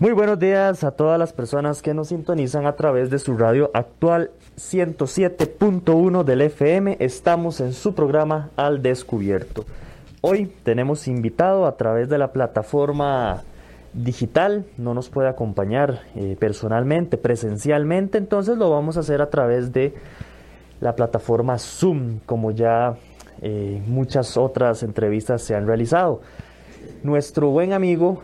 Muy buenos días a todas las personas que nos sintonizan a través de su radio actual 107.1 del FM. Estamos en su programa Al Descubierto. Hoy tenemos invitado a través de la plataforma digital, no nos puede acompañar eh, personalmente, presencialmente, entonces lo vamos a hacer a través de la plataforma Zoom, como ya eh, muchas otras entrevistas se han realizado. Nuestro buen amigo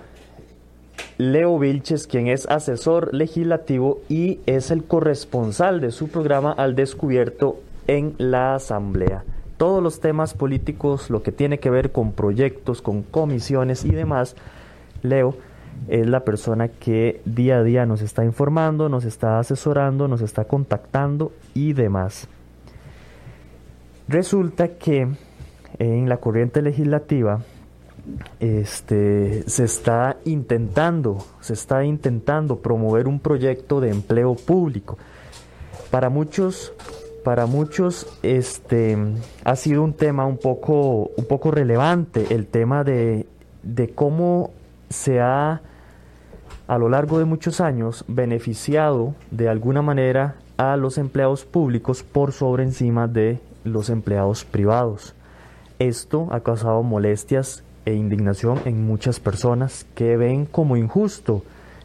Leo Vilches, quien es asesor legislativo y es el corresponsal de su programa Al Descubierto en la Asamblea. Todos los temas políticos, lo que tiene que ver con proyectos, con comisiones y demás, Leo es la persona que día a día nos está informando, nos está asesorando, nos está contactando y demás. Resulta que en la corriente legislativa este, se está intentando, se está intentando promover un proyecto de empleo público. Para muchos, para muchos, este, ha sido un tema un poco, un poco relevante el tema de, de cómo se ha a lo largo de muchos años beneficiado de alguna manera a los empleados públicos por sobre encima de los empleados privados. Esto ha causado molestias e indignación en muchas personas que ven como injusto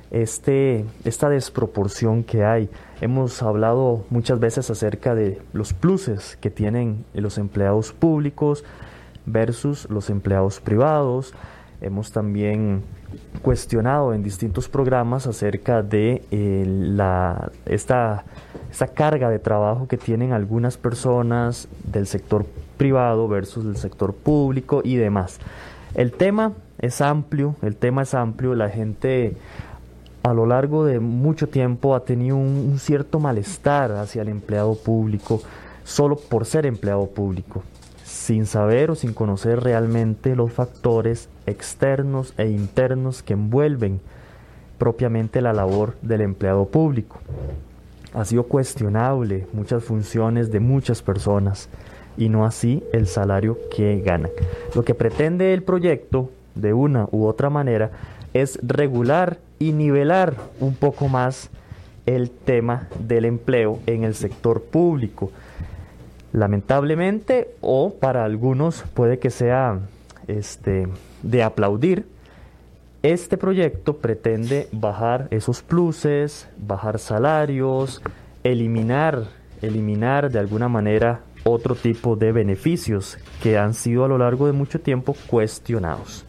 este, esta desproporción que hay. Hemos hablado muchas veces acerca de los pluses que tienen los empleados públicos versus los empleados privados. Hemos también cuestionado en distintos programas acerca de eh, la, esta, esta carga de trabajo que tienen algunas personas del sector privado versus del sector público y demás. El tema es amplio, el tema es amplio, la gente a lo largo de mucho tiempo ha tenido un, cierto malestar hacia el empleado público solo por ser empleado público, sin saber o sin conocer realmente los factores externos e internos que envuelven propiamente la labor del empleado público. Ha sido cuestionable muchas funciones de muchas personas y no así el salario que ganan. Lo que pretende el proyecto, de una u otra manera, es regular y nivelar un poco más el tema del empleo en el sector público. Lamentablemente, o para algunos puede que sea este, de aplaudir, este proyecto pretende bajar esos pluses, bajar salarios, eliminar, eliminar de alguna manera otro tipo de beneficios que han sido a lo largo de mucho tiempo cuestionados.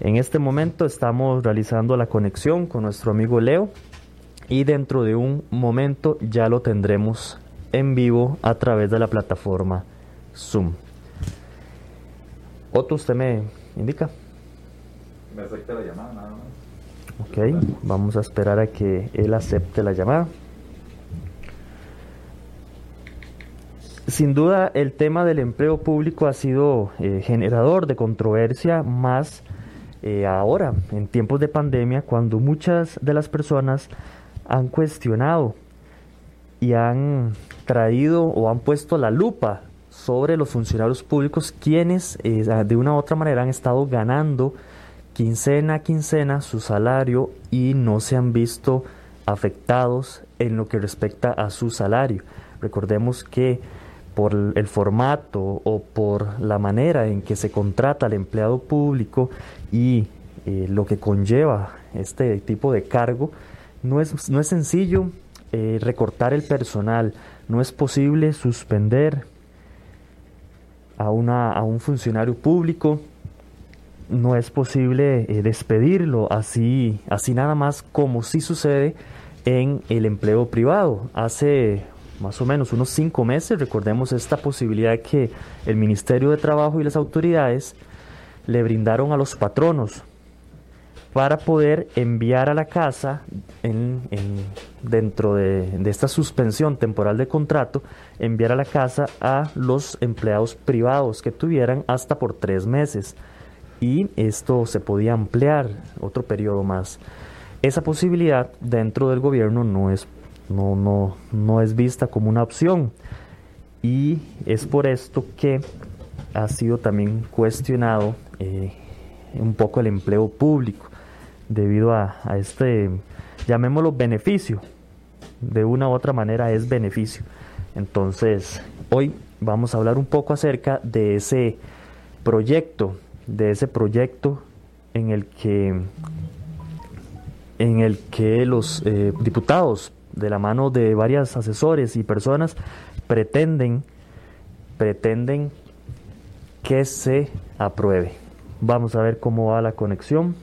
En este momento estamos realizando la conexión con nuestro amigo Leo y dentro de un momento ya lo tendremos en vivo a través de la plataforma Zoom. Otto, usted me indica. Me acepta la llamada nada más. Ok, vamos a esperar a que él acepte la llamada. Sin duda, el tema del empleo público ha sido eh, generador de controversia más eh, ahora, en tiempos de pandemia, cuando muchas de las personas han cuestionado y han traído o han puesto la lupa sobre los funcionarios públicos quienes eh, de una u otra manera han estado ganando quincena a quincena su salario y no se han visto afectados en lo que respecta a su salario. Recordemos que por el formato o por la manera en que se contrata al empleado público y eh, lo que conlleva este tipo de cargo, no es, no es sencillo eh, recortar el personal, no es posible suspender a, una, a un funcionario público, no es posible eh, despedirlo así, así nada más como si sucede en el empleo privado. Hace más o menos unos cinco meses, recordemos esta posibilidad que el Ministerio de Trabajo y las autoridades le brindaron a los patronos para poder enviar a la casa, en, dentro de, de, esta suspensión temporal de contrato, enviar a la casa a los empleados privados que tuvieran hasta por tres meses. Y esto se podía ampliar otro periodo más. Esa posibilidad dentro del gobierno no es, no, no, no es vista como una opción. Y es por esto que ha sido también cuestionado eh, un poco el empleo público debido a, este, llamémoslo beneficio, de una u otra manera es beneficio. Entonces, hoy vamos a hablar un poco acerca de ese proyecto, de ese proyecto en el que, en el que los eh, diputados, de la mano de varios asesores y personas, pretenden, pretenden que se apruebe. Vamos a ver cómo va la conexión.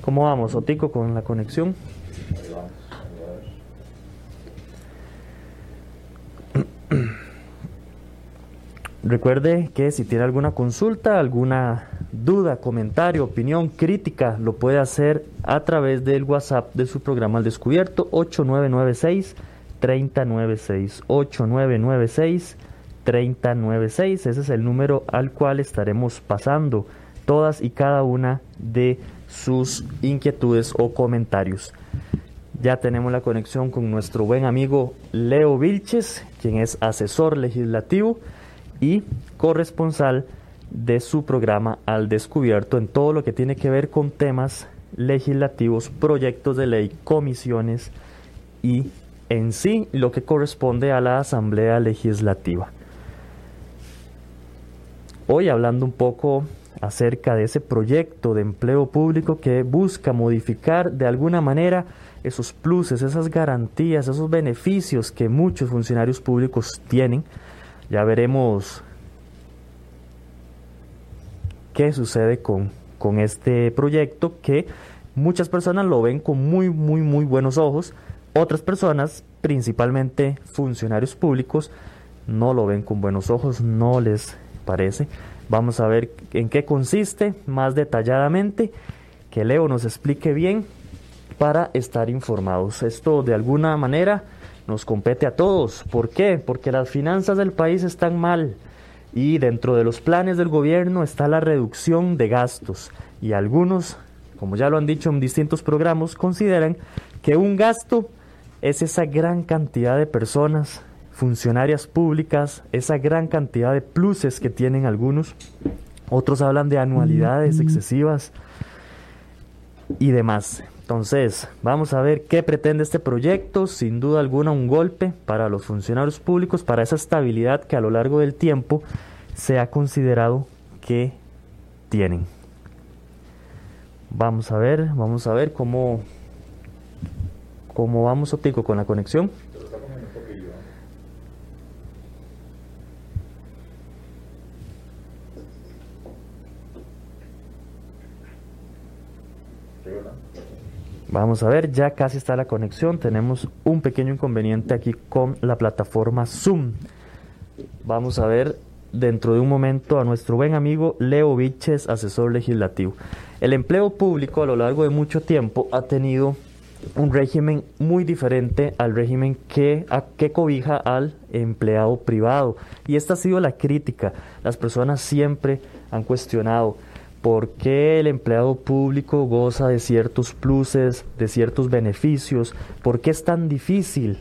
¿Cómo vamos, Otico, con la conexión? Recuerde que si tiene alguna consulta, alguna duda, comentario, opinión, crítica, lo puede hacer a través del WhatsApp de su programa Al Descubierto 8996 3096 8996 3096. Ese es el número al cual estaremos pasando todas y cada una de sus inquietudes o comentarios. Ya tenemos la conexión con nuestro buen amigo Leo Vilches, quien es asesor legislativo y corresponsal de su programa Al Descubierto en todo lo que tiene que ver con temas legislativos, proyectos de ley, comisiones y en sí lo que corresponde a la Asamblea Legislativa. Hoy hablando un poco acerca de ese proyecto de empleo público que busca modificar de alguna manera esos pluses, esas garantías, esos beneficios que muchos funcionarios públicos tienen. Ya veremos qué sucede con, con este proyecto que muchas personas lo ven con muy, muy, muy buenos ojos. Otras personas, principalmente funcionarios públicos, no lo ven con buenos ojos, no les parece. Vamos a ver en qué consiste más detalladamente, que Leo nos explique bien para estar informados. Esto de alguna manera nos compete a todos. ¿Por qué? Porque las finanzas del país están mal y dentro de los planes del gobierno está la reducción de gastos y algunos, como ya lo han dicho en distintos programas, consideran que un gasto es esa gran cantidad de personas funcionarias públicas, esa gran cantidad de pluses que tienen algunos. Otros hablan de anualidades excesivas y demás. Entonces, vamos a ver qué pretende este proyecto. Sin duda alguna, un golpe para los funcionarios públicos, para esa estabilidad que a lo largo del tiempo se ha considerado que tienen. Vamos a ver, vamos a ver cómo, cómo vamos, Otico, con la conexión. Vamos a ver, ya casi está la conexión. Tenemos un pequeño inconveniente aquí con la plataforma Zoom. Vamos a ver dentro de un momento a nuestro buen amigo Leo Viches, asesor legislativo. El empleo público a lo largo de mucho tiempo ha tenido un régimen muy diferente al régimen que, que cobija al empleado privado. Y esta ha sido la crítica. Las personas siempre han cuestionado por qué el empleado público goza de ciertos pluses, de ciertos beneficios, por qué es tan difícil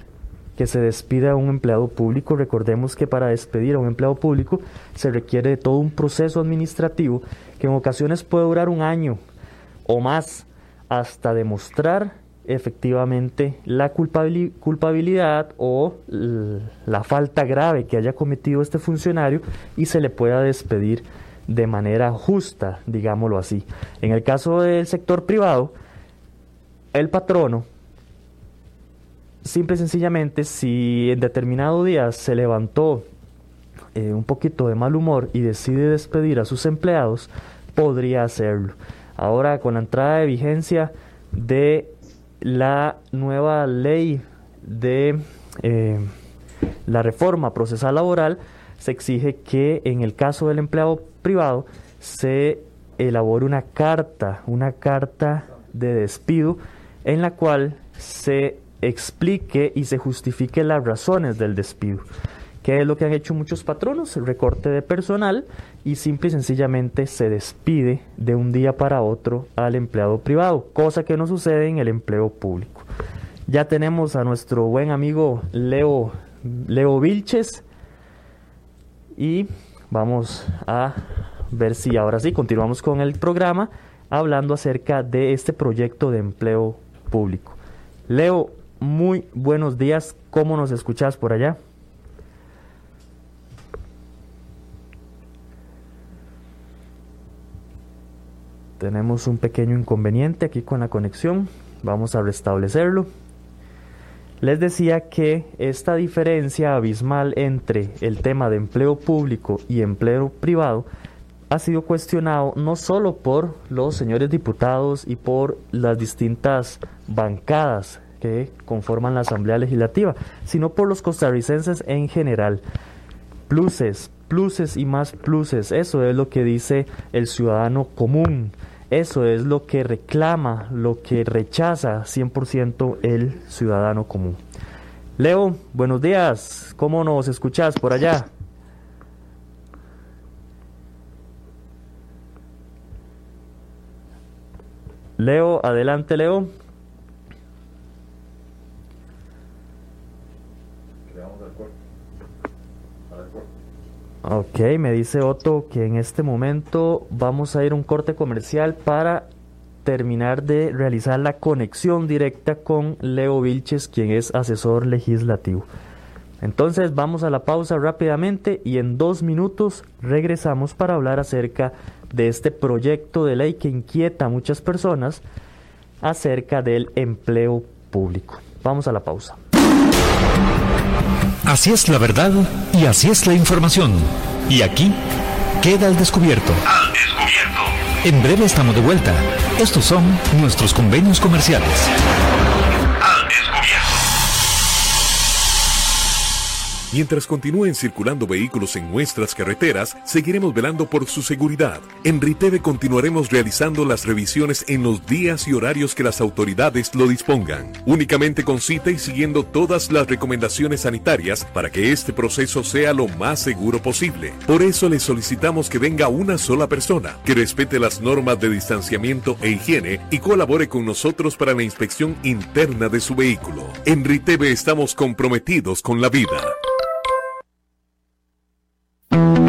que se despida a un empleado público. Recordemos que para despedir a un empleado público se requiere de todo un proceso administrativo que en ocasiones puede durar un año o más hasta demostrar efectivamente la culpabilidad o la falta grave que haya cometido este funcionario y se le pueda despedir de manera justa, digámoslo así. En el caso del sector privado, el patrono, simple y sencillamente, si en determinado día se levantó eh, un poquito de mal humor y decide despedir a sus empleados, podría hacerlo. Ahora, con la entrada de vigencia de la nueva ley de eh, la reforma procesal laboral se exige que en el caso del empleado privado se elabore una carta, una carta de despido en la cual se explique y se justifique las razones del despido. ¿Qué es lo que han hecho muchos patronos? Recorte de personal y simple y sencillamente se despide de un día para otro al empleado privado, cosa que no sucede en el empleo público. Ya tenemos a nuestro buen amigo Leo, Leo Vilches y vamos a ver si ahora sí continuamos con el programa hablando acerca de este proyecto de empleo público. Leo, muy buenos días, ¿cómo nos escuchas por allá? Tenemos un pequeño inconveniente aquí con la conexión, vamos a restablecerlo. Les decía que esta diferencia abismal entre el tema de empleo público y empleo privado ha sido cuestionado no solo por los señores diputados y por las distintas bancadas que conforman la Asamblea Legislativa, sino por los costarricenses en general. Pluses, pluses y más pluses, eso es lo que dice el ciudadano común, eso es lo que reclama, lo que rechaza 100% el ciudadano común. Leo, buenos días, ¿cómo nos escuchas por allá? Leo, adelante Leo. Ok, me dice Otto que en este momento vamos a ir a un corte comercial para terminar de realizar la conexión directa con Leo Vilches, quien es asesor legislativo. Entonces vamos a la pausa rápidamente y en dos minutos regresamos para hablar acerca de este proyecto de ley que inquieta a muchas personas acerca del empleo público. Vamos a la pausa. Así es la verdad y así es la información. Y aquí queda el descubierto. Al descubierto. En breve estamos de vuelta. Estos son nuestros convenios comerciales. Mientras continúen circulando vehículos en nuestras carreteras, seguiremos velando por su seguridad. En Riteve continuaremos realizando las revisiones en los días y horarios que las autoridades lo dispongan, únicamente con cita y siguiendo todas las recomendaciones sanitarias para que este proceso sea lo más seguro posible. Por eso le solicitamos que venga una sola persona, que respete las normas de distanciamiento e higiene y colabore con nosotros para la inspección interna de su vehículo. En Riteve estamos comprometidos con la vida. Thank you.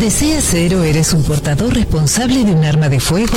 ¿Deseas ser o eres un portador responsable de un arma de fuego?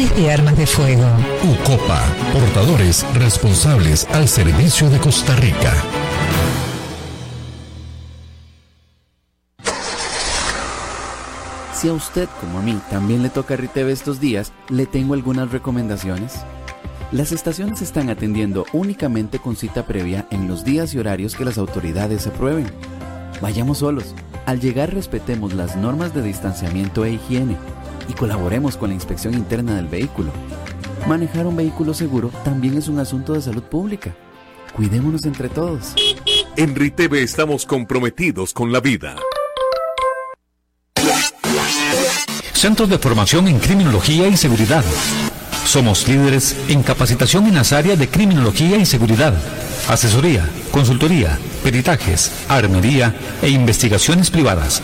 de Armas de Fuego. UCOPA, portadores responsables al servicio de Costa Rica. Si a usted, como a mí, también le toca Riteve estos días, le tengo algunas recomendaciones. Las estaciones están atendiendo únicamente con cita previa en los días y horarios que las autoridades aprueben. Vayamos solos. Al llegar respetemos las normas de distanciamiento e higiene y colaboremos con la inspección interna del vehículo. Manejar un vehículo seguro también es un asunto de salud pública. Cuidémonos entre todos. En Riteve estamos comprometidos con la vida. Centros de formación en criminología y seguridad. Somos líderes en capacitación en las áreas de criminología y seguridad, asesoría, consultoría, peritajes, armería e investigaciones privadas.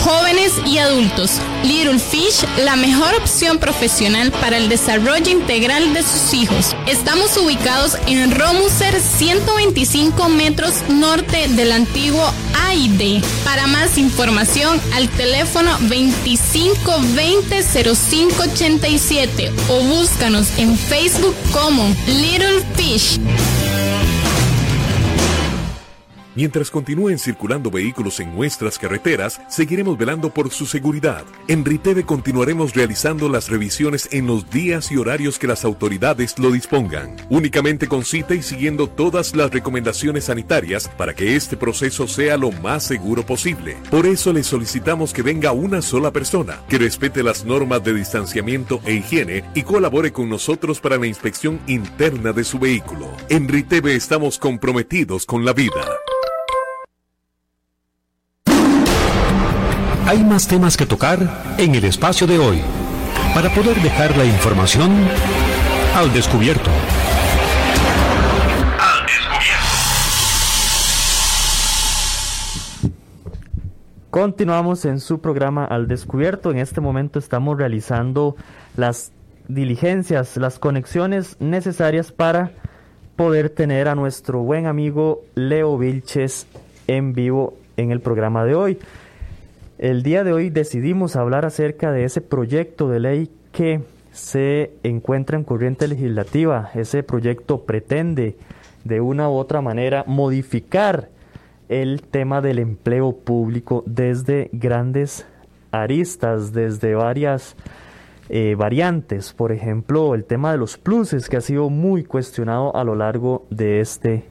jóvenes y adultos. Little Fish, la mejor opción profesional para el desarrollo integral de sus hijos. Estamos ubicados en Romuser, 125 metros norte del antiguo AID. Para más información, al teléfono 2520 0587 o búscanos en Facebook como Little Fish. Mientras continúen circulando vehículos en nuestras carreteras, seguiremos velando por su seguridad. En Riteve continuaremos realizando las revisiones en los días y horarios que las autoridades lo dispongan, únicamente con cita y siguiendo todas las recomendaciones sanitarias para que este proceso sea lo más seguro posible. Por eso le solicitamos que venga una sola persona, que respete las normas de distanciamiento e higiene y colabore con nosotros para la inspección interna de su vehículo. En Riteve estamos comprometidos con la vida. Hay más temas que tocar en el espacio de hoy para poder dejar la información al descubierto. Continuamos en su programa Al Descubierto. En este momento estamos realizando las diligencias, las conexiones necesarias para poder tener a nuestro buen amigo Leo Vilches en vivo en el programa de hoy. El día de hoy decidimos hablar acerca de ese proyecto de ley que se encuentra en corriente legislativa. Ese proyecto pretende de una u otra manera modificar el tema del empleo público desde grandes aristas, desde varias eh, variantes. Por ejemplo, el tema de los pluses que ha sido muy cuestionado a lo largo de este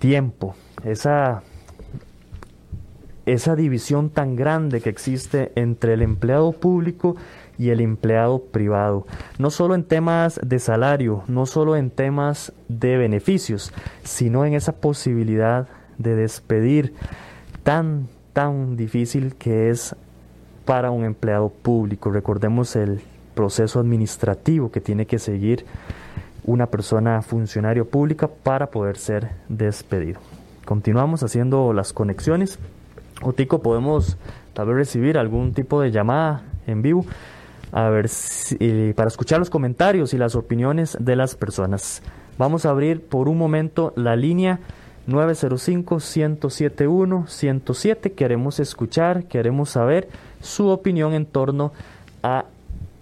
tiempo. Esa, esa división tan grande que existe entre el empleado público y el empleado privado, no solo en temas de salario, no solo en temas de beneficios, sino en esa posibilidad de despedir tan, tan difícil que es para un empleado público. Recordemos el proceso administrativo que tiene que seguir una persona funcionario pública para poder ser despedido. Continuamos haciendo las conexiones. Otico, podemos tal vez recibir algún tipo de llamada en vivo a ver si, para escuchar los comentarios y las opiniones de las personas. Vamos a abrir por un momento la línea 905-107-107. Queremos escuchar, queremos saber su opinión en torno a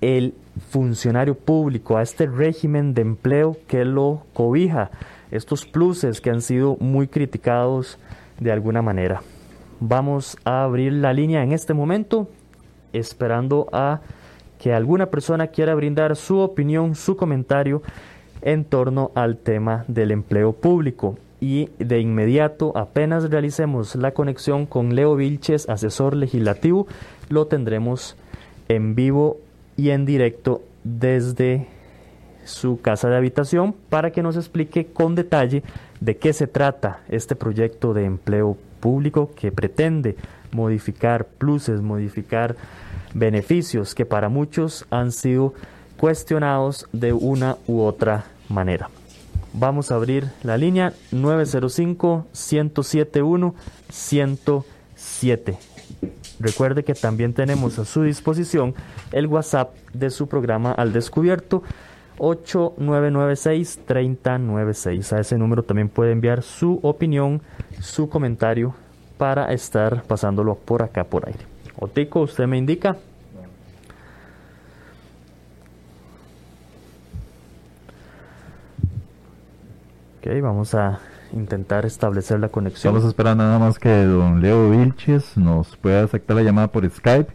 el funcionario público, a este régimen de empleo que lo cobija, estos pluses que han sido muy criticados de alguna manera. Vamos a abrir la línea en este momento, esperando a que alguna persona quiera brindar su opinión, su comentario en torno al tema del empleo público. Y de inmediato, apenas realicemos la conexión con Leo Vilches, asesor legislativo, lo tendremos en vivo y en directo desde su casa de habitación para que nos explique con detalle ¿De qué se trata este proyecto de empleo público que pretende modificar pluses, modificar beneficios que para muchos han sido cuestionados de una u otra manera? Vamos a abrir la línea 905-107-1-107. Recuerde que también tenemos a su disposición el WhatsApp de su programa Al Descubierto 8996-3096. A ese número también puede enviar su opinión, su comentario para estar pasándolo por acá por aire. Otico, usted me indica. Ok, vamos a intentar establecer la conexión. Estamos esperando nada más que don Leo Vilches nos pueda aceptar la llamada por Skype.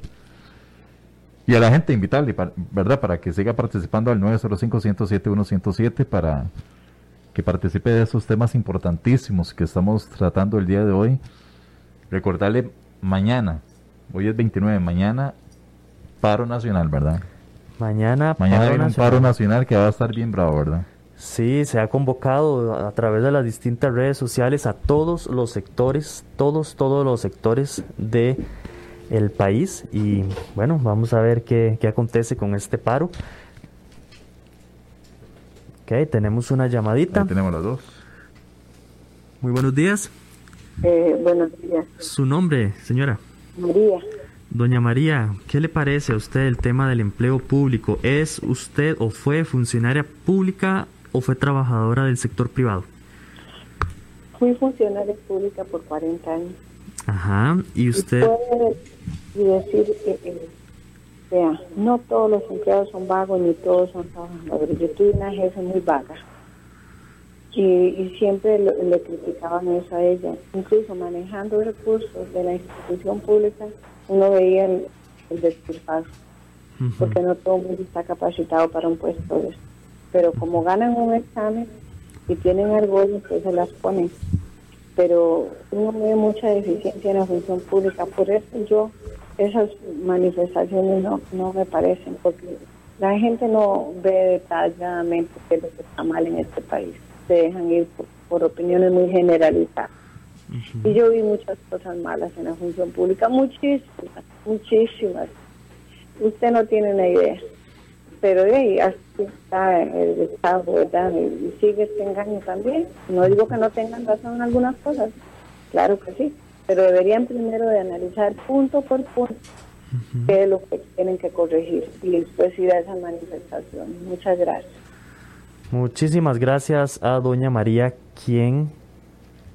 Y a la gente invitarle, ¿verdad? Para que siga participando al 905-107-107 para que participe de esos temas importantísimos que estamos tratando el día de hoy. Recordarle mañana, hoy es 29, mañana paro nacional, ¿verdad? Mañana, mañana hay un paro nacional que va a estar bien bravo, ¿verdad? Sí, se ha convocado a través de las distintas redes sociales a todos los sectores, todos, todos los sectores de el país y bueno, vamos a ver qué, qué acontece con este paro. Ok, tenemos una llamadita. tenemos las dos. Muy buenos días. Eh, buenos días. ¿Su nombre, señora? María. Doña María, ¿qué le parece a usted el tema del empleo público? ¿Es usted o fue funcionaria pública o fue trabajadora del sector privado? Fui funcionaria pública por 40 años. Ajá, y usted y decir que, vea, no todos los empleados son vagos ni todos son trabajadores. Yo tuve una jefe muy vaga y, y siempre le criticaban eso a ella. Incluso manejando recursos de la institución pública, uno veía el, el porque no todo el mundo está capacitado para un puesto de eso. Pero como ganan un examen y tienen algo, pues se las ponen pero uno ve mucha deficiencia en la función pública. Por eso yo esas manifestaciones no, no me parecen, porque la gente no ve detalladamente qué es lo que está mal en este país. Se dejan ir por, opiniones muy generalizadas. Y yo vi muchas cosas malas en la función pública, muchísimas, muchísimas. Usted no tiene una idea. Pero de ahí así está el Estado, ¿verdad? Y sigue este engaño también. No digo que no tengan razón en algunas cosas, claro que sí, pero deberían primero de analizar punto por punto qué es lo que tienen que corregir y después ir a esa manifestación. Muchas gracias. Muchísimas gracias a doña María, quien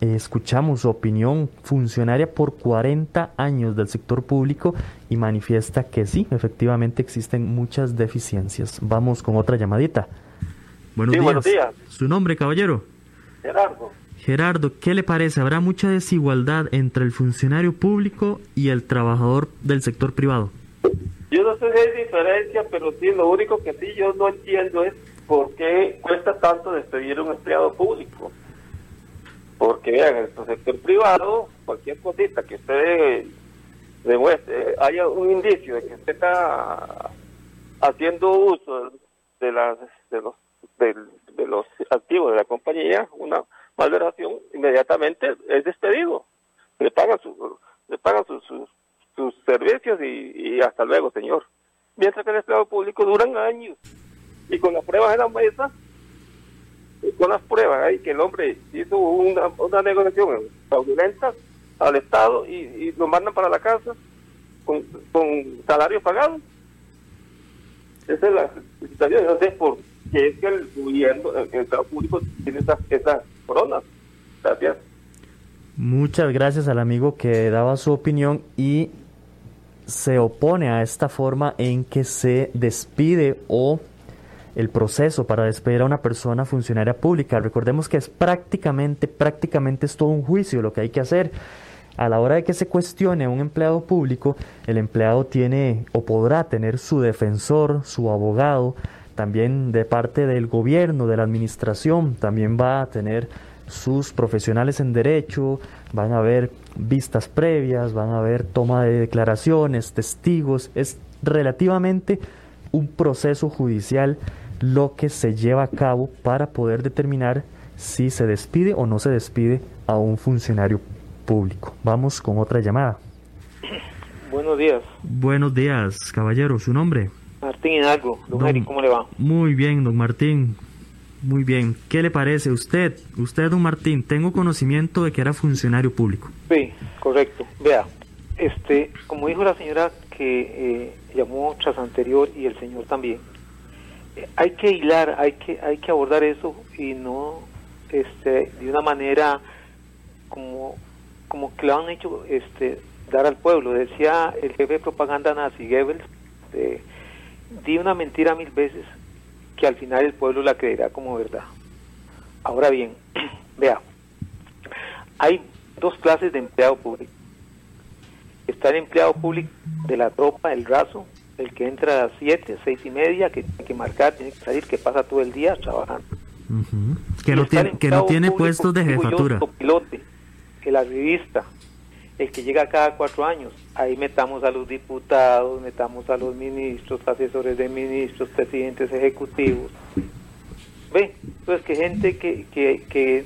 escuchamos su opinión, funcionaria por 40 años del sector público y manifiesta que sí, efectivamente existen muchas deficiencias. Vamos con otra llamadita. Buenos, días. buenos días. ¿Su nombre, caballero? Gerardo. Gerardo, ¿qué le parece? ¿Habrá mucha desigualdad entre el funcionario público y el trabajador del sector privado? Yo no sé si hay diferencia, pero sí, lo único que sí yo no entiendo es por qué cuesta tanto despedir a un empleado público. Porque vean, en el sector privado, cualquier cosita que usted demuestre, haya un indicio de que usted está haciendo uso de las de los de los activos de la compañía, una malveración, inmediatamente es despedido. Le pagan, su, le pagan sus, servicios y, hasta luego, señor. Mientras que el empleado público duran años. Y con las pruebas en la mesa, con las pruebas ahí que el hombre hizo una, una negociación fraudulenta al Estado y, lo mandan para la casa con, con salario pagado. Esa es la situación. No por qué es que el gobierno, el Estado público tiene esas coronas. Gracias. Muchas gracias al amigo que daba su opinión y se opone a esta forma en que se despide o el proceso para despedir a una persona funcionaria pública. Recordemos que es prácticamente, prácticamente es todo un juicio lo que hay que hacer. A la hora de que se cuestione a un empleado público, el empleado tiene o podrá tener su defensor, su abogado, también de parte del gobierno, de la administración, también va a tener sus profesionales en derecho, van a haber vistas previas, van a haber toma de declaraciones, testigos, es relativamente un proceso judicial lo que se lleva a cabo para poder determinar si se despide o no se despide a un funcionario público. Vamos con otra llamada. Buenos días. Buenos días, caballero. ¿Su nombre? Martín Hidalgo. Don, Eric, ¿cómo le va? Muy bien, don Martín. Muy bien. ¿Qué le parece? Usted, usted, don Martín, tengo conocimiento de que era funcionario público. Sí, correcto. Vea, este, como dijo la señora que eh, llamó tras anterior y el señor también, hay que hilar, hay que, hay que abordar eso y no este, de una manera como, como que lo han hecho este, dar al pueblo. Decía el jefe de propaganda nazi Goebbels, eh, di una mentira mil veces que al final el pueblo la creerá como verdad. Ahora bien, vea, hay dos clases de empleado público. Está el empleado público de la tropa, el raso, el que entra a las 7, seis y media, que tiene que marcar, tiene que salir, que pasa todo el día trabajando. Que, no tiene, que no tiene puestos de jefatura. Yo, pilote, que la revista, el que llega cada cuatro años, ahí metamos a los diputados, metamos a los ministros, asesores de ministros, presidentes ejecutivos. Ve, entonces que gente que, que, que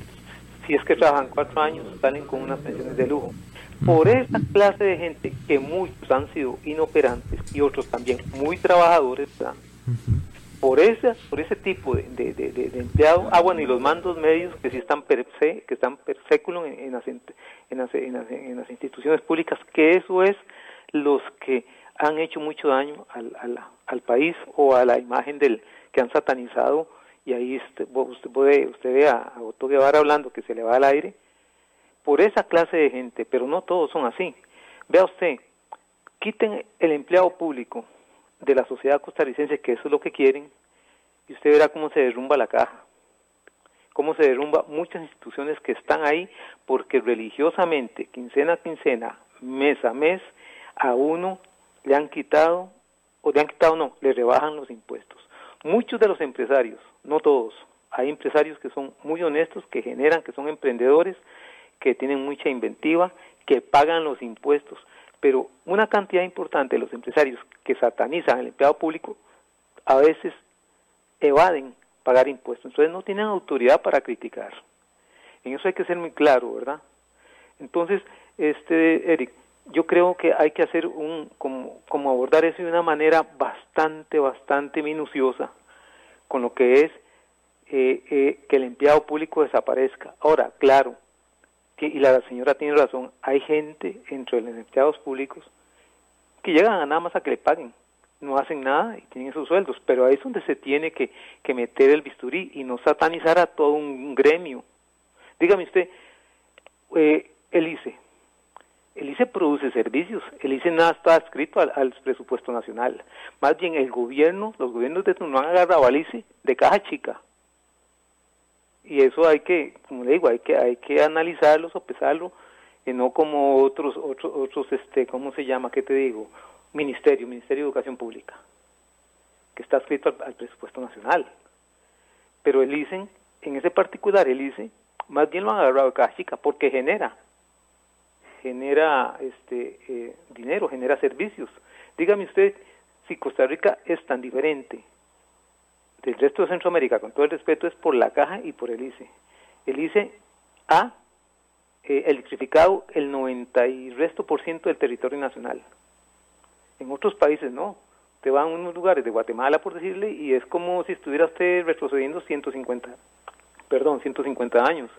si es que trabajan cuatro años, salen con unas pensiones de lujo. Por esa clase de gente que muchos han sido inoperantes y otros también muy trabajadores, por ese, por ese tipo de, de, de, empleados, ah bueno, y los mandos medios que sí están per se, que están per século en, en, las, en, las, en, las, instituciones públicas, que eso es los que han hecho mucho daño al, al, al país o a la imagen del que han satanizado. Y ahí usted, usted puede usted ve a, a Otto Guevara hablando que se le va al aire por esa clase de gente, pero no todos son así. Vea usted, quiten el empleado público de la sociedad costarricense, que eso es lo que quieren, y usted verá cómo se derrumba la caja, cómo se derrumba muchas instituciones que están ahí, porque religiosamente, quincena a quincena, mes a mes, a uno le han quitado, o le han quitado no, le rebajan los impuestos. Muchos de los empresarios, no todos, hay empresarios que son muy honestos, que generan, que son emprendedores, que tienen mucha inventiva, que pagan los impuestos, pero una cantidad importante de los empresarios que satanizan al empleado público a veces evaden pagar impuestos, entonces no tienen autoridad para criticar. En eso hay que ser muy claro, ¿verdad? Entonces, este Eric, yo creo que hay que hacer un como, como abordar eso de una manera bastante, bastante minuciosa con lo que es eh, eh, que el empleado público desaparezca. Ahora, claro, y la señora tiene razón, hay gente entre los empleados públicos que llegan a nada más a que le paguen, no hacen nada y tienen sus sueldos, pero ahí es donde se tiene que, que meter el bisturí y no satanizar a todo un gremio. Dígame usted, eh, el ICE, el ICE produce servicios, el ICE nada está escrito al, presupuesto nacional, más bien el gobierno, los gobiernos de no han agarrado al ICE de caja chica, y eso hay que, como le digo, hay que hay que analizarlo, sopesarlo, y no como otros otros otros este, ¿cómo se llama? ¿Qué te digo? Ministerio, Ministerio de Educación Pública, que está escrito al, presupuesto nacional. Pero el ICE, en ese particular, el ICE, más bien lo han agarrado de chica, porque genera, genera este eh, dinero, genera servicios. Dígame usted si Costa Rica es tan diferente del resto de Centroamérica, con todo el respeto, es por la caja y por el ICE. El ICE ha eh, electrificado el 90 y resto por ciento del territorio nacional. En otros países no. Te van a unos lugares de Guatemala, por decirle, y es como si estuviera usted retrocediendo 150, perdón, 150 años.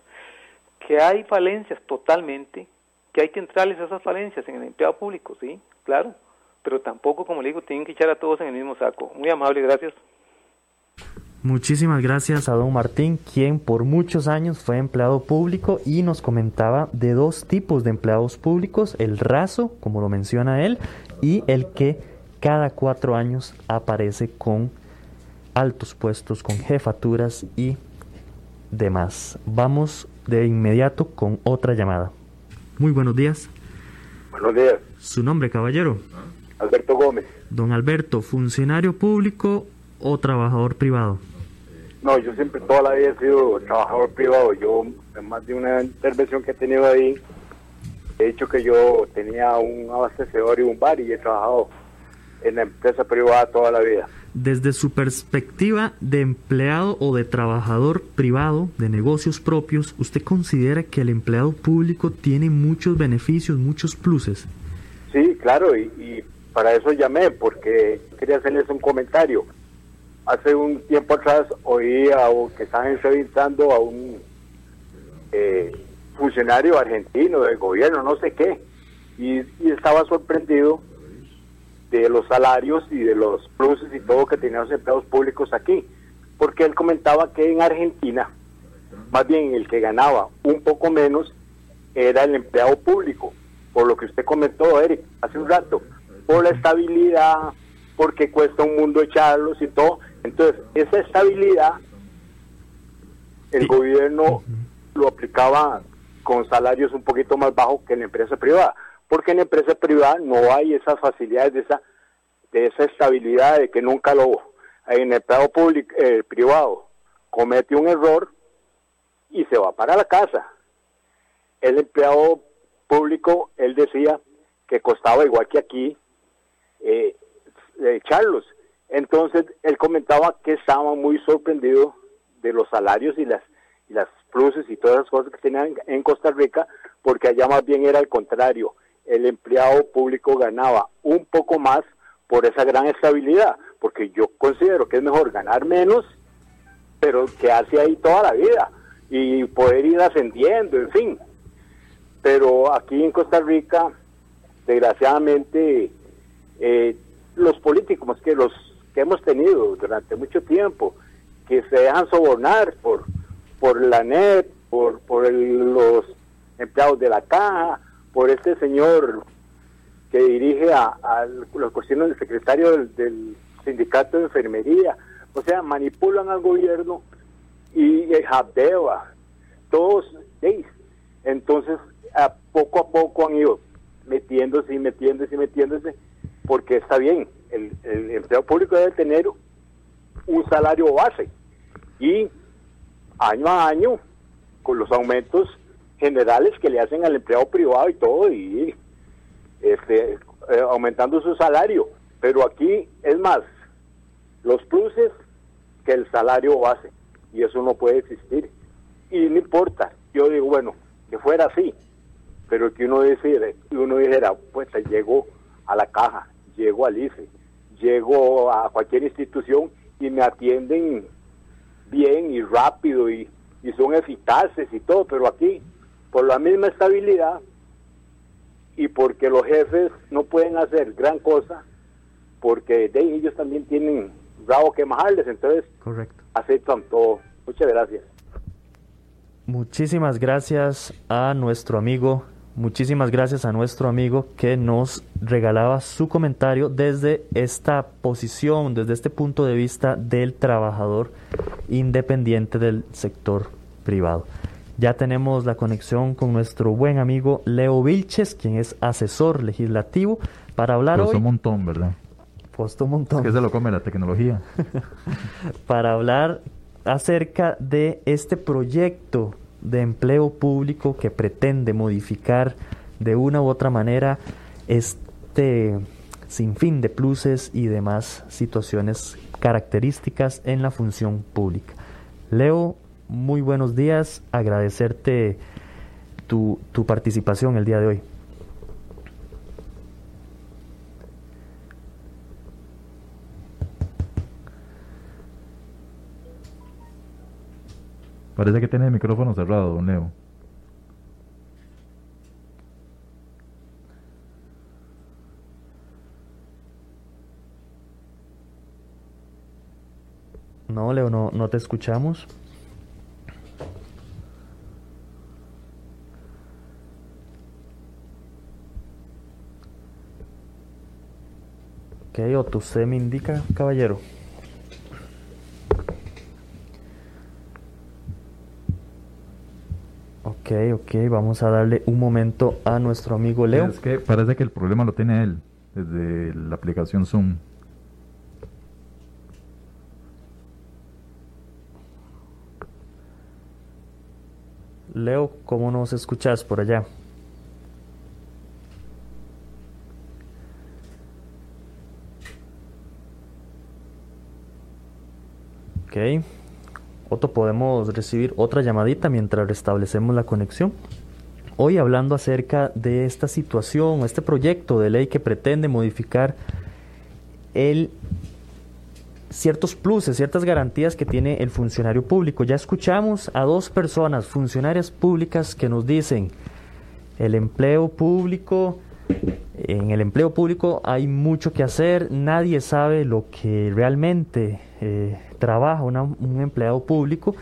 Que hay falencias totalmente, que hay que entrarles a esas falencias en el empleado público, sí, claro, pero tampoco, como le digo, tienen que echar a todos en el mismo saco. Muy amable, gracias. Muchísimas gracias a don Martín, quien por muchos años fue empleado público y nos comentaba de dos tipos de empleados públicos, el raso, como lo menciona él, y el que cada cuatro años aparece con altos puestos, con jefaturas y demás. Vamos de inmediato con otra llamada. Muy buenos días. Buenos días. ¿Su nombre, caballero? Alberto Gómez. Don Alberto, ¿funcionario público o trabajador privado? No, yo siempre toda la vida he sido trabajador privado. Yo, en más de una intervención que he tenido ahí, he dicho que yo tenía un abastecedor y un bar y he trabajado en la empresa privada toda la vida. desde su perspectiva de empleado o de trabajador privado, de negocios propios, ¿usted considera que el empleado público tiene muchos beneficios, muchos pluses? Sí, claro, y, para eso llamé, porque quería hacerles un comentario. Hace un tiempo atrás oí a, que estaban entrevistando a un eh, funcionario argentino del gobierno, no sé qué, y, y estaba sorprendido de los salarios y de los pluses y todo que tenían los empleados públicos aquí, porque él comentaba que en Argentina, más bien el que ganaba un poco menos era el empleado público, por lo que usted comentó, Eric, hace un rato, por la estabilidad, porque cuesta un mundo echarlos y todo. Entonces, esa estabilidad, el gobierno lo aplicaba con salarios un poquito más bajos que en la empresa privada porque en empresa privada no hay esas facilidades de esa, de esa estabilidad de que nunca lo en el empleado público, eh, privado comete un error y se va para la casa. El empleado público, él decía que costaba igual que aquí eh, echarlos. Entonces, él comentaba que estaba muy sorprendido de los salarios y las, y las pluses y todas las cosas que tenían en Costa Rica, porque allá más bien era al contrario el empleado público ganaba un poco más por esa gran estabilidad, porque yo considero que es mejor ganar menos, pero quedarse ahí toda la vida y poder ir ascendiendo, en fin. Pero aquí en Costa Rica, desgraciadamente, eh, los políticos que los que hemos tenido durante mucho tiempo, que se dejan sobornar por por la NET, por por los empleados de la caja, por este señor que dirige a, la cuestión del secretario del, sindicato de enfermería. O sea, manipulan al gobierno y el todos, entonces a poco a poco han ido metiéndose y metiéndose y metiéndose, porque está bien, el, empleo público debe tener un salario base y año a año, con los aumentos generales que le hacen al empleado privado y todo, y este, eh, aumentando su salario. Pero aquí es más, los pluses que el salario base, y eso no puede existir. Y no importa, yo digo, bueno, que fuera así, pero que uno decide, uno dijera, pues llego a la caja, llego al ICE, llego a cualquier institución y me atienden bien y rápido y, y son eficaces y todo, pero aquí por la misma estabilidad y porque los jefes no pueden hacer gran cosa, porque de ellos también tienen bravo que majarles, entonces Correcto. aceptan todo. Muchas gracias. Muchísimas gracias a nuestro amigo, muchísimas gracias a nuestro amigo que nos regalaba su comentario desde esta posición, desde este punto de vista del trabajador independiente del sector privado. Ya tenemos la conexión con nuestro buen amigo Leo Vilches, quien es asesor legislativo, para hablar Costó hoy... un montón, ¿verdad? Costó un montón. ¿Qué se lo come la tecnología? para hablar acerca de este proyecto de empleo público que pretende modificar de una u otra manera este sinfín de pluses y demás situaciones características en la función pública. Leo, muy buenos días, agradecerte tu, tu participación el día de hoy. Parece que tiene el micrófono cerrado, don Leo. No, Leo, no, no te escuchamos. Ok, o tú se me indica, caballero. Ok, vamos a darle un momento a nuestro amigo Leo. Es que parece que el problema lo tiene él desde la aplicación Zoom. Leo, ¿cómo nos escuchas por allá? Ok. Otto, podemos recibir otra llamadita mientras restablecemos la conexión. Hoy hablando acerca de esta situación, este proyecto de ley que pretende modificar el ciertos pluses, ciertas garantías que tiene el funcionario público. Ya escuchamos a dos personas, funcionarias públicas, que nos dicen el empleo público, en el empleo público hay mucho que hacer, nadie sabe lo que realmente eh, trabaja un empleado público.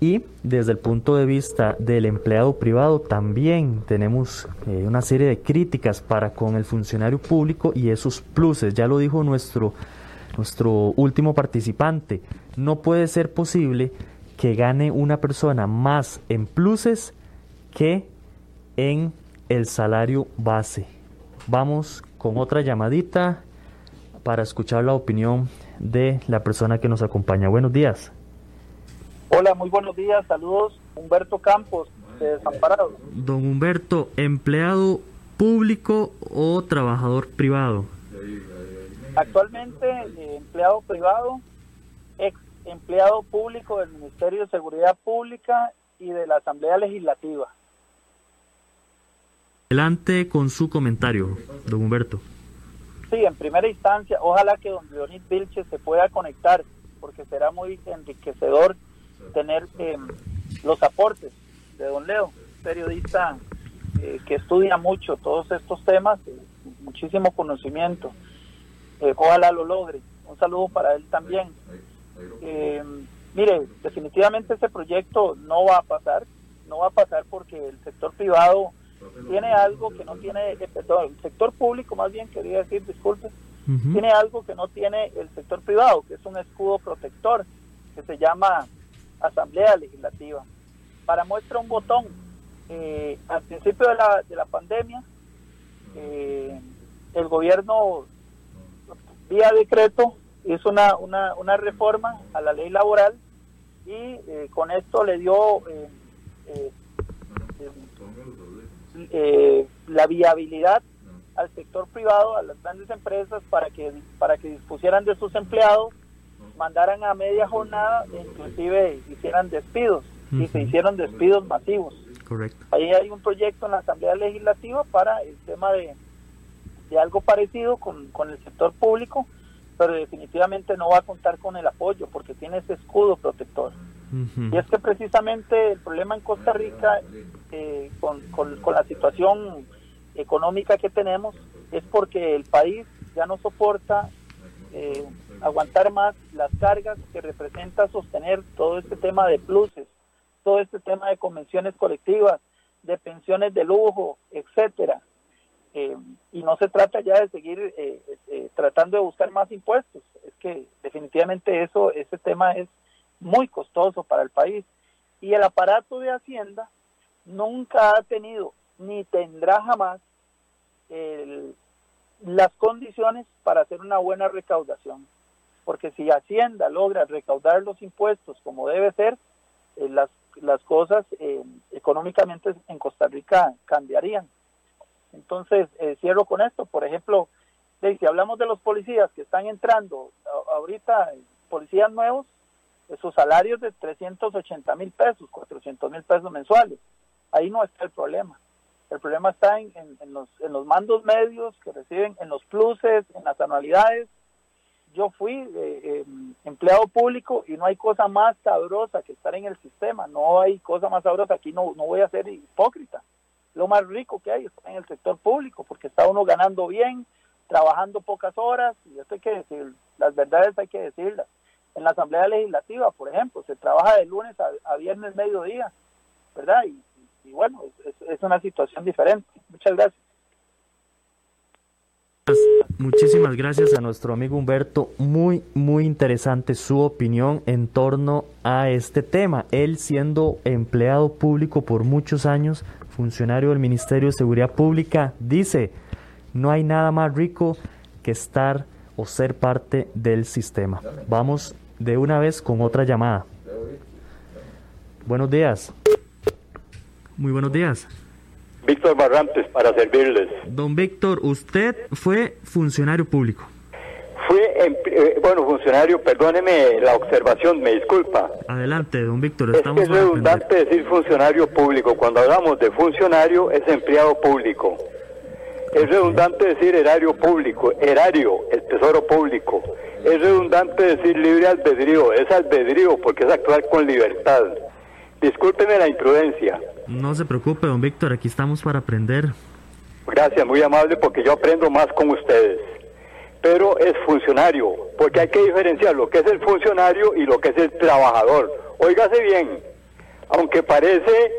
Y desde el punto de vista del empleado privado también tenemos eh, una serie de críticas para con el funcionario público y esos pluses, ya lo dijo nuestro, nuestro último participante, no puede ser posible que gane una persona más en pluses que en el salario base. Vamos con otra llamadita para escuchar la opinión de la persona que nos acompaña. Buenos días. Hola, muy buenos días. Saludos. Humberto Campos, de Desamparado. Don Humberto, ¿empleado público o trabajador privado? Actualmente eh, empleado privado, ex empleado público del Ministerio de Seguridad Pública y de la Asamblea Legislativa. Adelante con su comentario, don Humberto. Sí, en primera instancia, ojalá que don Leonid Vilches se pueda conectar, porque será muy enriquecedor tener eh, los aportes de don Leo, periodista eh, que estudia mucho todos estos temas, eh, muchísimo conocimiento. ojalá lo logre. Un saludo para él también. mire, definitivamente ese proyecto no va a pasar, no va a pasar porque el sector privado tiene algo que no tiene, eh, perdón, el sector público más bien, quería decir, disculpe, tiene algo que no tiene el sector privado, que es un escudo protector, que se llama Asamblea Legislativa. Para muestra un botón, eh, al principio de la, de la pandemia, eh, el gobierno, vía decreto, hizo una, una, una reforma a la ley laboral y con esto le dio eh, la viabilidad al sector privado, a las grandes empresas, para que, para que dispusieran de sus empleados, mandaran a media jornada e inclusive hicieran despidos, y se hicieron despidos masivos. Correcto. Ahí hay un proyecto en la Asamblea Legislativa para el tema de, de algo parecido con, con el sector público, pero definitivamente no va a contar con el apoyo porque tiene ese escudo protector. Y es que precisamente el problema en Costa Rica, eh, con, con, la situación económica que tenemos, es porque el país ya no soporta eh, aguantar más las cargas que representa sostener todo este tema de pluses, todo este tema de convenciones colectivas, de pensiones de lujo, etcétera. Eh, y no se trata ya de seguir tratando de buscar más impuestos. Es que definitivamente eso, ese tema es muy costoso para el país. Y el aparato de Hacienda nunca ha tenido ni tendrá jamás las condiciones para hacer una buena recaudación. Porque si Hacienda logra recaudar los impuestos como debe ser, eh, las, las cosas eh, económicamente en Costa Rica cambiarían. Entonces, eh, cierro con esto. Por ejemplo, si hablamos de los policías que están entrando ahorita, policías nuevos, sus salarios de 380 mil pesos, 400 mil pesos mensuales. Ahí no está el problema. El problema está en, los, en los mandos medios que reciben, en los pluses, en las anualidades. Yo fui eh, eh, empleado público y no hay cosa más sabrosa que estar en el sistema. No hay cosa más sabrosa. Aquí no, no voy a ser hipócrita. Lo más rico que hay está en el sector público porque está uno ganando bien, trabajando pocas horas. Y esto hay que decir, las verdades hay que decirlas en la Asamblea Legislativa, por ejemplo, se trabaja de lunes a, viernes mediodía, ¿verdad? Y, bueno, es, una situación diferente. Muchas gracias. Muchísimas gracias a nuestro amigo Humberto. Muy, muy interesante su opinión en torno a este tema. Él siendo empleado público por muchos años, funcionario del Ministerio de Seguridad Pública, dice, no hay nada más rico que estar o ser parte del sistema. Vamos de una vez con otra llamada. Buenos días. Muy buenos días. Víctor Barrantes, para servirles. Don Víctor, usted fue funcionario público. Fui eh, bueno, funcionario, perdóneme la observación, me disculpa. Adelante, don Víctor, Es que estamos es para aprender. redundante decir funcionario público. Cuando hablamos de funcionario, es empleado público. Es redundante decir erario público, erario, el tesoro público. Es redundante decir libre albedrío, es albedrío porque es actuar con libertad. Discúlpeme la imprudencia. No se preocupe, don Víctor, aquí estamos para aprender. Gracias, muy amable, porque yo aprendo más con ustedes. Pero es funcionario, porque hay que diferenciar lo que es el funcionario y lo que es el trabajador. Óigase bien, aunque parece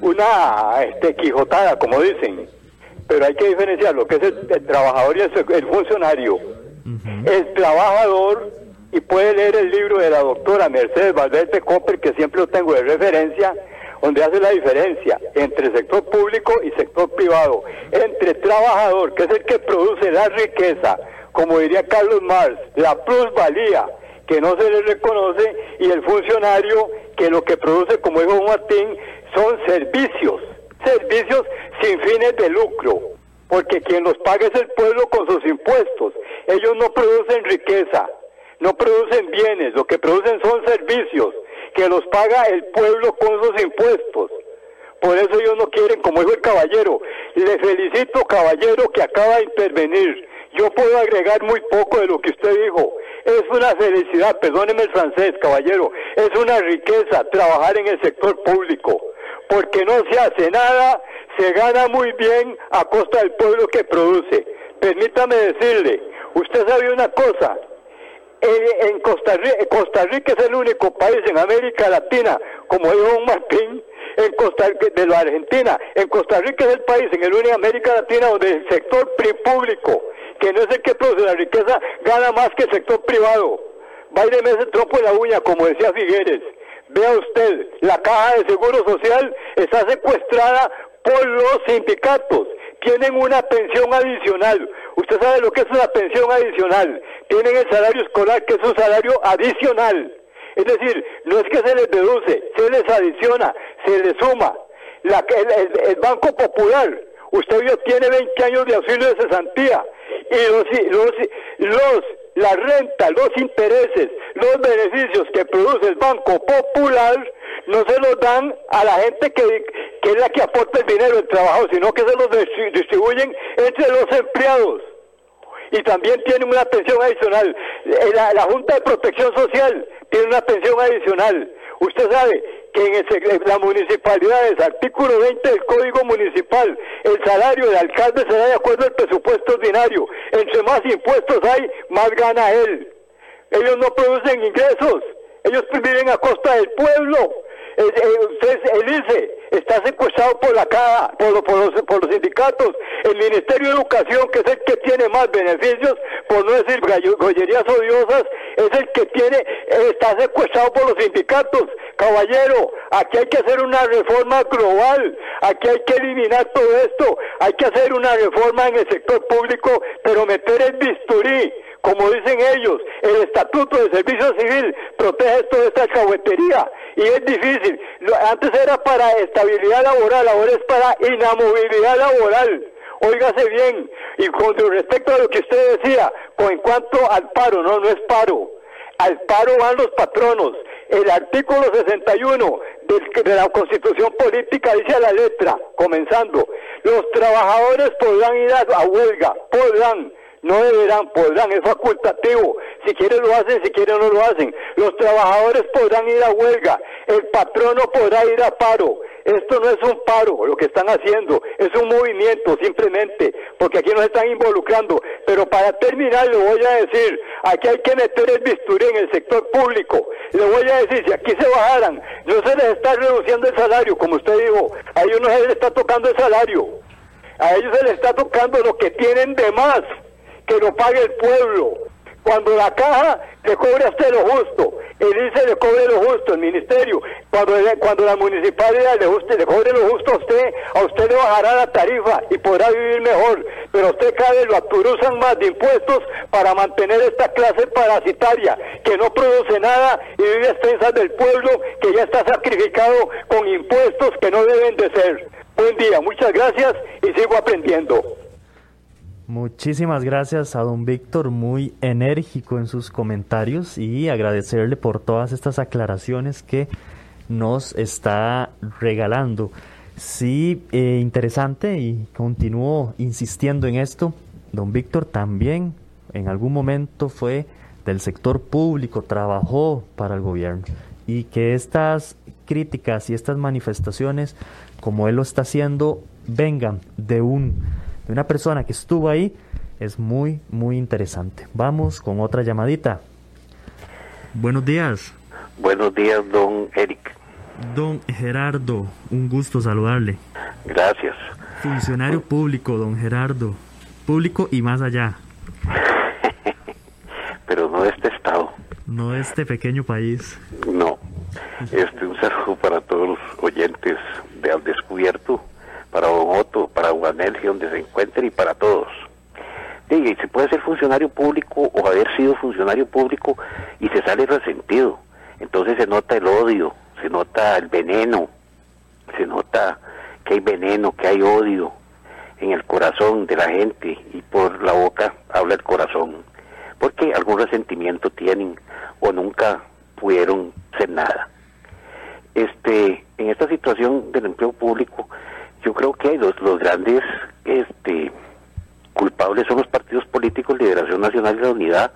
una este, quijotada, como dicen, pero hay que diferenciar lo que es el, el trabajador y el, el funcionario. El trabajador, y puede leer el libro de la doctora Mercedes Valverde Copper, que siempre lo tengo de referencia, donde hace la diferencia entre sector público y sector privado, entre trabajador, que es el que produce la riqueza, como diría Carlos Marx, la plusvalía, que no se le reconoce, y el funcionario, que lo que produce, como dijo Martín, son servicios, servicios sin fines de lucro, porque quien los paga es el pueblo con sus impuestos. Ellos no producen riqueza, no producen bienes, lo que producen son servicios que los paga el pueblo con sus impuestos. Por eso ellos no quieren, como dijo el caballero, le felicito caballero que acaba de intervenir. Yo puedo agregar muy poco de lo que usted dijo. Es una felicidad, perdóneme el francés, caballero, es una riqueza trabajar en el sector público, porque no se hace nada, se gana muy bien a costa del pueblo que produce. Permítame decirle, usted sabe una cosa, en Costa Rica, Costa Rica es el único país en América Latina, como dijo don Martín, en Costa de la Argentina, en Costa Rica es el país en el único América Latina donde el sector público, que no es el que produce la riqueza, gana más que el sector privado. Báileme ese trompo en la uña, como decía Figueres. Vea usted, la caja de seguro social está secuestrada por los sindicatos. Tienen una pensión adicional. Usted sabe lo que es una pensión adicional. Tienen el salario escolar, que es un salario adicional. Es decir, no es que se les deduce, se les adiciona, se les suma. La, el, el- el Banco Popular, usted vio, tiene 20 años de auxilio de cesantía. Y los, los, los, la renta, los intereses, los beneficios que produce el Banco Popular no se los dan a la gente que, que es la que aporta el dinero del trabajo, sino que se los distri- distribuyen entre los empleados y también tienen una pensión adicional. Eh, la Junta de Protección Social tiene una pensión adicional. Usted sabe que en en las municipalidades, artículo 20 del Código Municipal, el salario del alcalde será de acuerdo al presupuesto ordinario. Entre más impuestos hay, más gana él. Ellos no producen ingresos, ellos viven a costa del pueblo. El, el- usted- el ICE está secuestrado por la caja, por, por los, por los sindicatos. El Ministerio de Educación, que es el que tiene más beneficios, por no decir gollerías odiosas, es el que tiene, eh, está secuestrado por los sindicatos. Caballero, aquí hay que hacer una reforma global, aquí hay que eliminar todo esto, hay que hacer una reforma en el sector público, pero meter el bisturí como dicen ellos, el Estatuto de Servicio Civil protege toda esta alcahuetería y es difícil. Antes era para estabilidad laboral, ahora es para inamovilidad laboral. Óigase bien, y con respecto a lo que usted decía, con cuanto al paro, no, no es paro. Al paro van los patronos. El artículo 61 del- de la Constitución Política dice a la letra, comenzando, los trabajadores podrán ir a huelga, podrán, no deberán, podrán, es facultativo. Si quieren lo hacen, si quieren no lo hacen. Los trabajadores podrán ir a huelga, el patrono podrá ir a paro. Esto no es un paro, lo que están haciendo, es un movimiento simplemente, porque aquí nos están involucrando. Pero para terminar le voy a decir, aquí hay que meter el bisturí en el sector público. Le voy a decir, si aquí se bajaran, no se les está reduciendo el salario, como usted dijo, a ellos no se les está tocando el salario. A ellos se les está tocando lo que tienen de más, que lo pague el pueblo. Cuando la caja le cobre a usted lo justo, el ICE le cobre lo justo, el ministerio, cuando, cuando la municipalidad le, juste- le cobre lo justo a usted, a usted le bajará la tarifa y podrá vivir mejor, pero usted cada vez lo aturuzan más de impuestos para mantener esta clase parasitaria que no produce nada y vive a expensas del pueblo que ya está sacrificado con impuestos que no deben de ser. Buen día, muchas gracias y sigo aprendiendo. Muchísimas gracias a don Víctor, muy enérgico en sus comentarios y agradecerle por todas estas aclaraciones que nos está regalando. Sí, eh, interesante y continúo insistiendo en esto. Don Víctor también en algún momento fue del sector público, trabajó para el gobierno y que estas críticas y estas manifestaciones, como él lo está haciendo, vengan de un de una persona que estuvo ahí, es muy muy interesante. Vamos con otra llamadita. Buenos días. Buenos días, don Eric. Don Gerardo, un gusto saludarle. Gracias. Funcionario público, don Gerardo. Público y más allá. Pero no de este estado. No de este pequeño país. No. Este, un saludo para todos los oyentes de Al Descubierto, para Don Otto, para Juanelgi, donde se encuentre y para todos. Y se puede ser funcionario público o haber sido funcionario público y se sale resentido. Entonces se nota el odio, se nota el veneno, se nota que hay veneno, que hay odio en el corazón de la gente y por la boca habla el corazón, porque algún resentimiento tienen o nunca pudieron ser nada. Este, en esta situación del empleo público, yo creo que los, los grandes este, culpables son los partidos políticos, Liberación Nacional y la Unidad,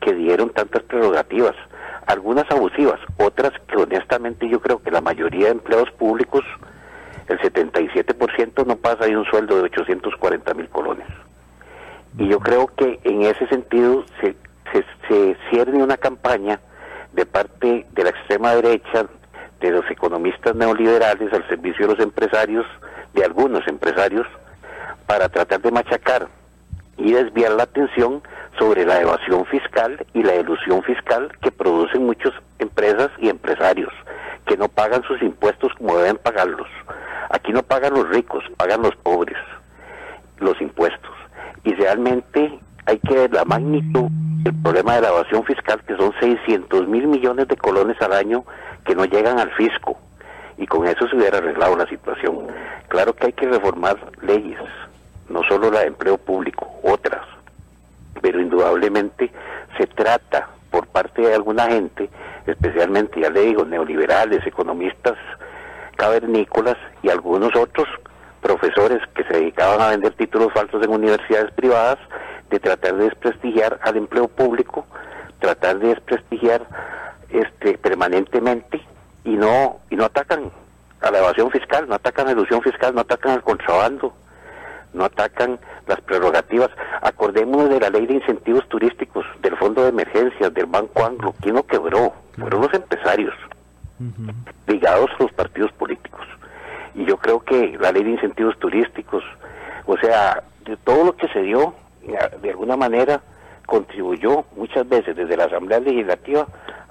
que dieron tantas prerrogativas algunas abusivas, otras que honestamente yo creo que la mayoría de empleados públicos, el 77% no pasa de un sueldo de 840 mil colones. Y yo creo que en ese sentido se, se, se cierne una campaña de parte de la extrema derecha, de los economistas neoliberales al servicio de los empresarios, de algunos empresarios, para tratar de machacar y desviar la atención sobre la evasión fiscal y la ilusión fiscal que producen muchas empresas y empresarios que no pagan sus impuestos como deben pagarlos. Aquí no pagan los ricos, pagan los pobres los impuestos. Y realmente hay que ver la magnitud del problema de la evasión fiscal, que son 600 mil millones de colones al año que no llegan al fisco. Y con eso se hubiera arreglado la situación. Claro que hay que reformar leyes, no solo la de empleo público, otras pero indudablemente se trata por parte de alguna gente, especialmente, ya le digo, neoliberales, economistas cavernícolas y algunos otros profesores que se dedicaban a vender títulos falsos en universidades privadas, de tratar de desprestigiar al empleo público, tratar de desprestigiar este permanentemente y no y no atacan a la evasión fiscal, no atacan a la ilusión fiscal, no atacan al contrabando, no atacan las prerrogativas. Acordémonos de la ley de incentivos turísticos, del fondo de emergencias, del Banco Anglo. ¿Quién lo quebró? Fueron los empresarios, ligados a los partidos políticos. Yo creo que la ley de incentivos turísticos, o sea, de todo lo que se dio, de alguna manera contribuyó muchas veces desde la Asamblea Legislativa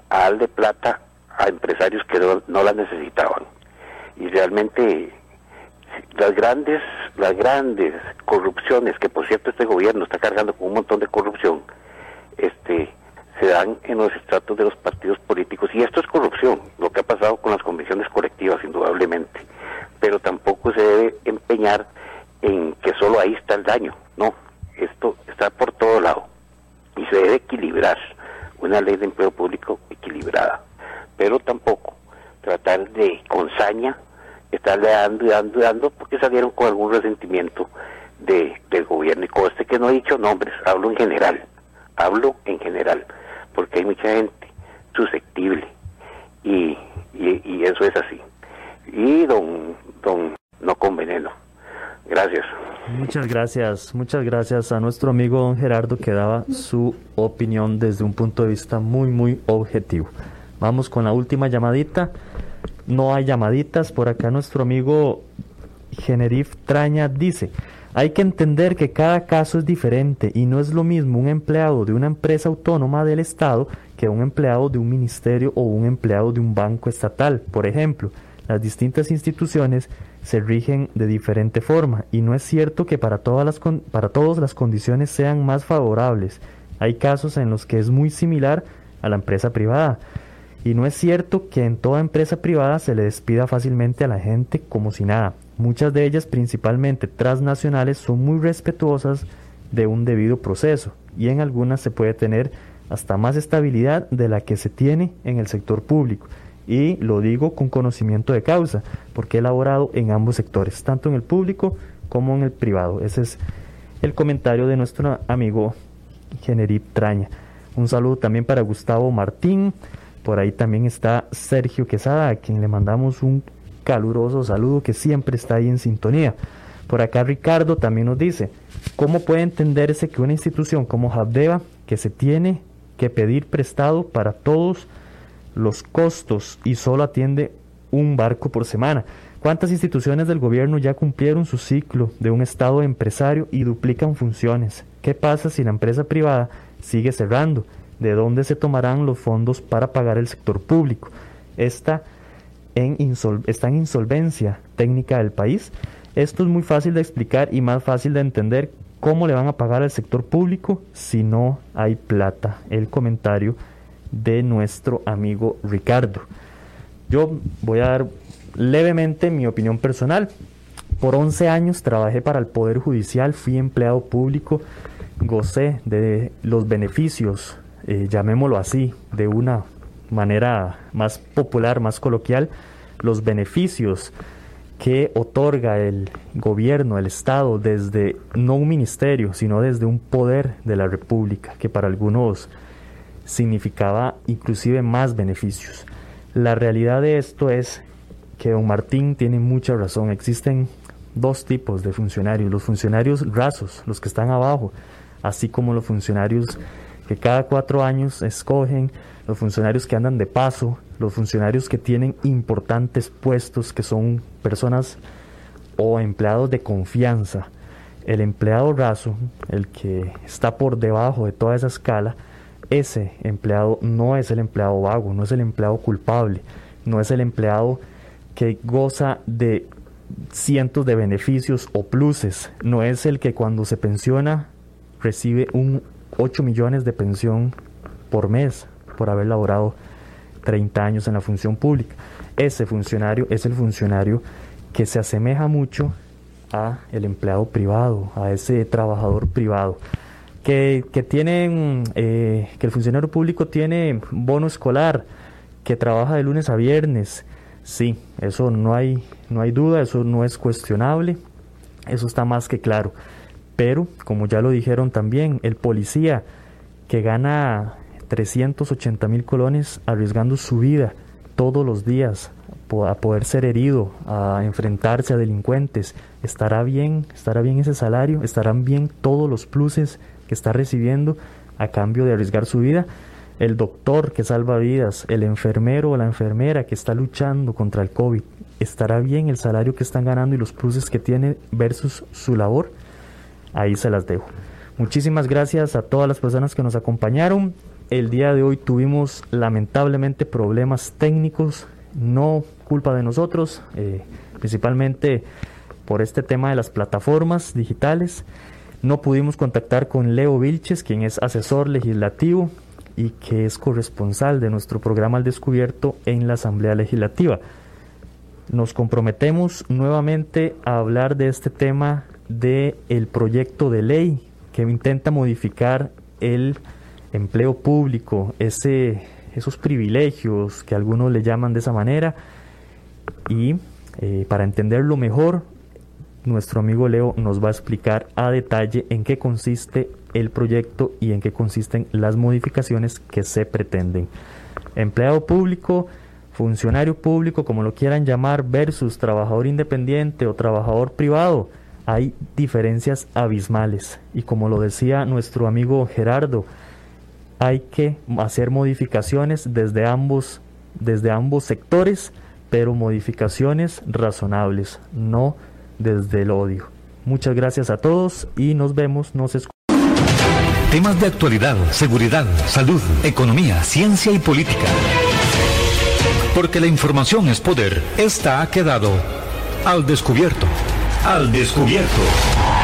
a darle plata a empresarios que no, no la necesitaban. Y realmente las grandes, las grandes corrupciones, que por cierto este gobierno está cargando con un montón de corrupción, este, se dan en los estratos de los partidos políticos. Y esto es corrupción, lo que ha pasado con las convenciones colectivas, indudablemente. Pero tampoco se debe empeñar en que solo ahí está el daño. No, esto está por todo lado. Y se debe equilibrar una ley de empleo público equilibrada. Pero tampoco tratar de con saña estarle dando y dando y dando porque salieron con algún resentimiento de, del gobierno. Y coste que no he dicho nombres, hablo en general, hablo en general, porque hay mucha gente susceptible y, eso es así. Y don, don, no con veneno. Gracias. Muchas gracias, muchas gracias a nuestro amigo don Gerardo que daba su opinión desde un punto de vista muy, muy objetivo. Vamos con la última llamadita no hay llamaditas. Por acá nuestro amigo Generif Traña dice, hay que entender que cada caso es diferente y no es lo mismo un empleado de una empresa autónoma del Estado que un empleado de un ministerio o un empleado de un banco estatal. Por ejemplo, las distintas instituciones se rigen de diferente forma y no es cierto que para, todas las para todos las condiciones sean más favorables. Hay casos en los que es muy similar a la empresa privada. Y no es cierto que en toda empresa privada se le despida fácilmente a la gente como si nada. Muchas de ellas, principalmente transnacionales, son muy respetuosas de un debido proceso y en algunas se puede tener hasta más estabilidad de la que se tiene en el sector público. Y lo digo con conocimiento de causa, porque he elaborado en ambos sectores, tanto en el público como en el privado. Ese es el comentario de nuestro amigo Generip Traña. Un saludo también para Gustavo Martín. Por ahí también está Sergio Quesada, a quien le mandamos un caluroso saludo que siempre está ahí en sintonía. Por acá Ricardo también nos dice, ¿cómo puede entenderse que una institución como Habdeba, que se tiene que pedir prestado para todos los costos y solo atiende un barco por semana? ¿Cuántas instituciones del gobierno ya cumplieron su ciclo de un estado empresario y duplican funciones? ¿Qué pasa si la empresa privada sigue cerrando? ¿De dónde se tomarán los fondos para pagar el sector público? En, está en insolvencia técnica del país. Esto es muy fácil de explicar y más fácil de entender cómo le van a pagar al sector público si no hay plata. El comentario de nuestro amigo Ricardo. Yo voy a dar levemente mi opinión personal. Por 11 años trabajé para el Poder Judicial, fui empleado público, gocé de los beneficios, eh, llamémoslo así, de una manera más popular, más coloquial, los beneficios que otorga el gobierno, el Estado, desde no un ministerio, sino desde un poder de la República, que para algunos significaba inclusive más beneficios. La realidad de esto es que don Martín tiene mucha razón. Existen dos tipos de funcionarios, los funcionarios rasos, los que están abajo, así como los funcionarios que cada cuatro años escogen, los funcionarios que andan de paso, los funcionarios que tienen importantes puestos, que son personas o empleados de confianza. El empleado raso, el que está por debajo de toda esa escala, ese empleado no es el empleado vago, no es el empleado culpable, no es el empleado que goza de cientos de beneficios o pluses, no es el que cuando se pensiona recibe un 8 millones de pensión por mes por haber laborado 30 años en la función pública. Ese funcionario es el funcionario que se asemeja mucho a el empleado privado, a ese trabajador privado. Que, que tienen, eh, que el funcionario público tiene bono escolar, que trabaja de lunes a viernes. Sí, eso no hay, no hay duda, eso no es cuestionable, eso está más que claro. Pero, como ya lo dijeron también, el policía que gana 380 mil colones arriesgando su vida todos los días a poder ser herido, a enfrentarse a delincuentes, ¿estará bien? ¿Estará bien ese salario? ¿Estarán bien todos los pluses que está recibiendo a cambio de arriesgar su vida? El doctor que salva vidas, el enfermero o la enfermera que está luchando contra el COVID, ¿estará bien el salario que están ganando y los pluses que tiene versus su labor? Ahí se las dejo. Muchísimas gracias a todas las personas que nos acompañaron. El día de hoy tuvimos lamentablemente problemas técnicos, no culpa de nosotros, eh, principalmente por este tema de las plataformas digitales. No pudimos contactar con Leo Vilches, quien es asesor legislativo y que es corresponsal de nuestro programa al descubierto en la Asamblea Legislativa. Nos comprometemos nuevamente a hablar de este tema del el proyecto de ley que intenta modificar el empleo público, ese, esos privilegios que algunos le llaman de esa manera. Y eh, para entenderlo mejor, nuestro amigo Leo nos va a explicar a detalle en qué consiste el proyecto y en qué consisten las modificaciones que se pretenden. Empleado público, funcionario público, como lo quieran llamar, versus trabajador independiente o trabajador privado, hay diferencias abismales. Y como lo decía nuestro amigo Gerardo, hay que hacer modificaciones desde ambos, desde ambos sectores, pero modificaciones razonables, no desde el odio. Muchas gracias a todos y nos vemos, nos escuchamos. Temas de actualidad, seguridad, salud, economía, ciencia y política. Porque la información es poder, esta ha quedado al descubierto. Al descubierto.